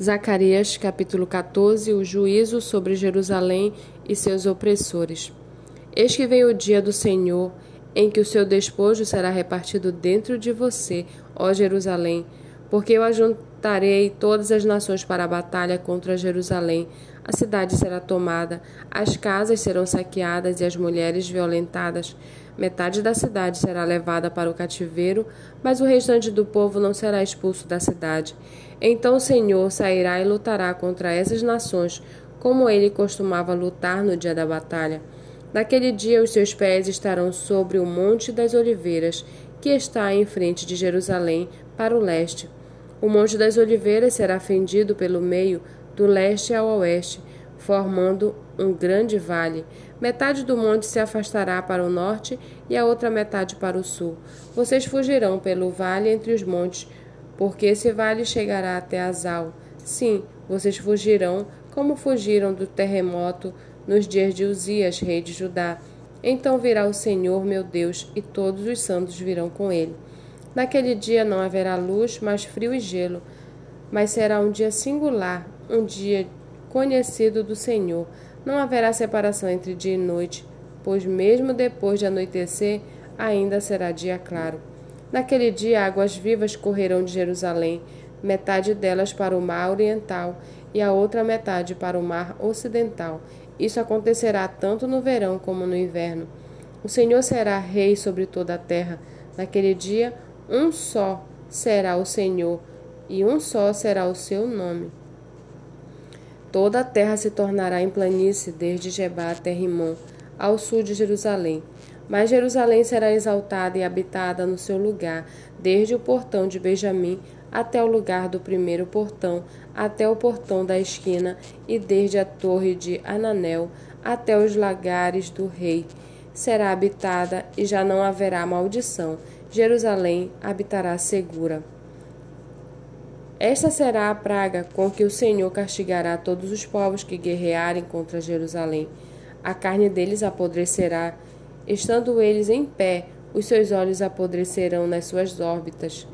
Zacarias capítulo 14 O juízo sobre Jerusalém e seus opressores. Eis que vem o dia do Senhor, em que o seu despojo será repartido dentro de você, ó Jerusalém, porque eu ajuntarei todas as nações para a batalha contra Jerusalém. A cidade será tomada, as casas serão saqueadas e as mulheres violentadas. Metade da cidade será levada para o cativeiro, mas o restante do povo não será expulso da cidade. Então o Senhor sairá e lutará contra essas nações, como ele costumava lutar no dia da batalha. Naquele dia os seus pés estarão sobre o Monte das Oliveiras, que está em frente de Jerusalém, para o leste. O Monte das Oliveiras será fendido pelo meio, do leste ao oeste, formando um grande vale. Metade do monte se afastará para o norte e a outra metade para o sul. Vocês fugirão pelo vale entre os montes porque esse vale chegará até Azal. Sim, vocês fugirão, como fugiram do terremoto nos dias de Uzias, rei de Judá. Então virá o Senhor, meu Deus, e todos os santos virão com ele. Naquele dia não haverá luz, mas frio e gelo. Mas será um dia singular, um dia conhecido do Senhor. Não haverá separação entre dia e noite, pois mesmo depois de anoitecer, ainda será dia claro. Naquele dia, águas vivas correrão de Jerusalém, metade delas para o mar oriental e a outra metade para o mar ocidental. Isso acontecerá tanto no verão como no inverno. O Senhor será rei sobre toda a terra. Naquele dia, um só será o Senhor, e um só será o seu nome. Toda a terra se tornará em planície, desde Jebá até Rimon, ao sul de Jerusalém. Mas Jerusalém será exaltada e habitada no seu lugar, desde o portão de Benjamim até o lugar do primeiro portão, até o portão da esquina, e desde a torre de Ananel até os lagares do rei. Será habitada e já não haverá maldição. Jerusalém habitará segura. Esta será a praga com que o Senhor castigará todos os povos que guerrearem contra Jerusalém. A carne deles apodrecerá Estando eles em pé, os seus olhos apodrecerão nas suas órbitas,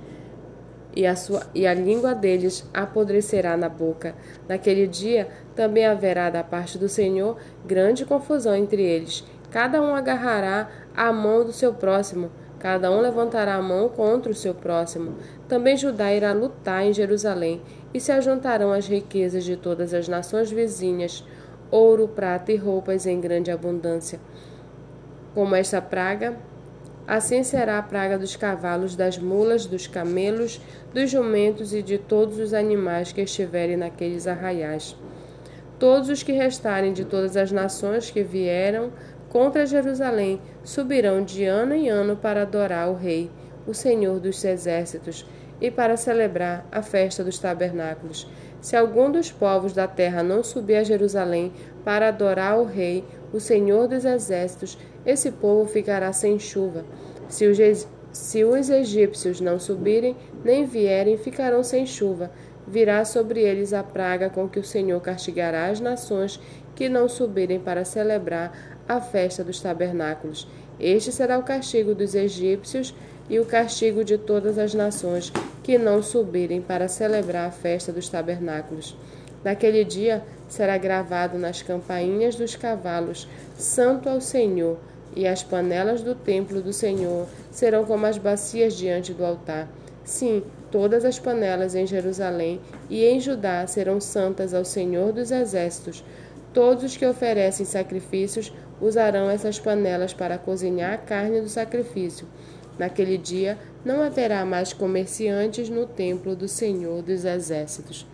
e a, sua, e a língua deles apodrecerá na boca. Naquele dia também haverá da parte do Senhor grande confusão entre eles. Cada um agarrará a mão do seu próximo, cada um levantará a mão contra o seu próximo. Também Judá irá lutar em Jerusalém, e se ajuntarão as riquezas de todas as nações vizinhas, ouro, prata e roupas em grande abundância como esta praga, assim será a praga dos cavalos, das mulas, dos camelos, dos jumentos e de todos os animais que estiverem naqueles arraiais. Todos os que restarem de todas as nações que vieram contra Jerusalém subirão de ano em ano para adorar o Rei, o Senhor dos exércitos, e para celebrar a festa dos tabernáculos. Se algum dos povos da terra não subir a Jerusalém para adorar o Rei, o Senhor dos exércitos, esse povo ficará sem chuva. Se os, se os egípcios não subirem, nem vierem, ficarão sem chuva. Virá sobre eles a praga com que o Senhor castigará as nações que não subirem para celebrar a festa dos tabernáculos. Este será o castigo dos egípcios e o castigo de todas as nações que não subirem para celebrar a festa dos tabernáculos. Naquele dia será gravado nas campainhas dos cavalos: Santo ao Senhor, e as panelas do templo do Senhor serão como as bacias diante do altar. Sim, todas as panelas em Jerusalém e em Judá serão santas ao Senhor dos exércitos. Todos os que oferecem sacrifícios usarão essas panelas para cozinhar a carne do sacrifício. Naquele dia não haverá mais comerciantes no templo do Senhor dos Exércitos.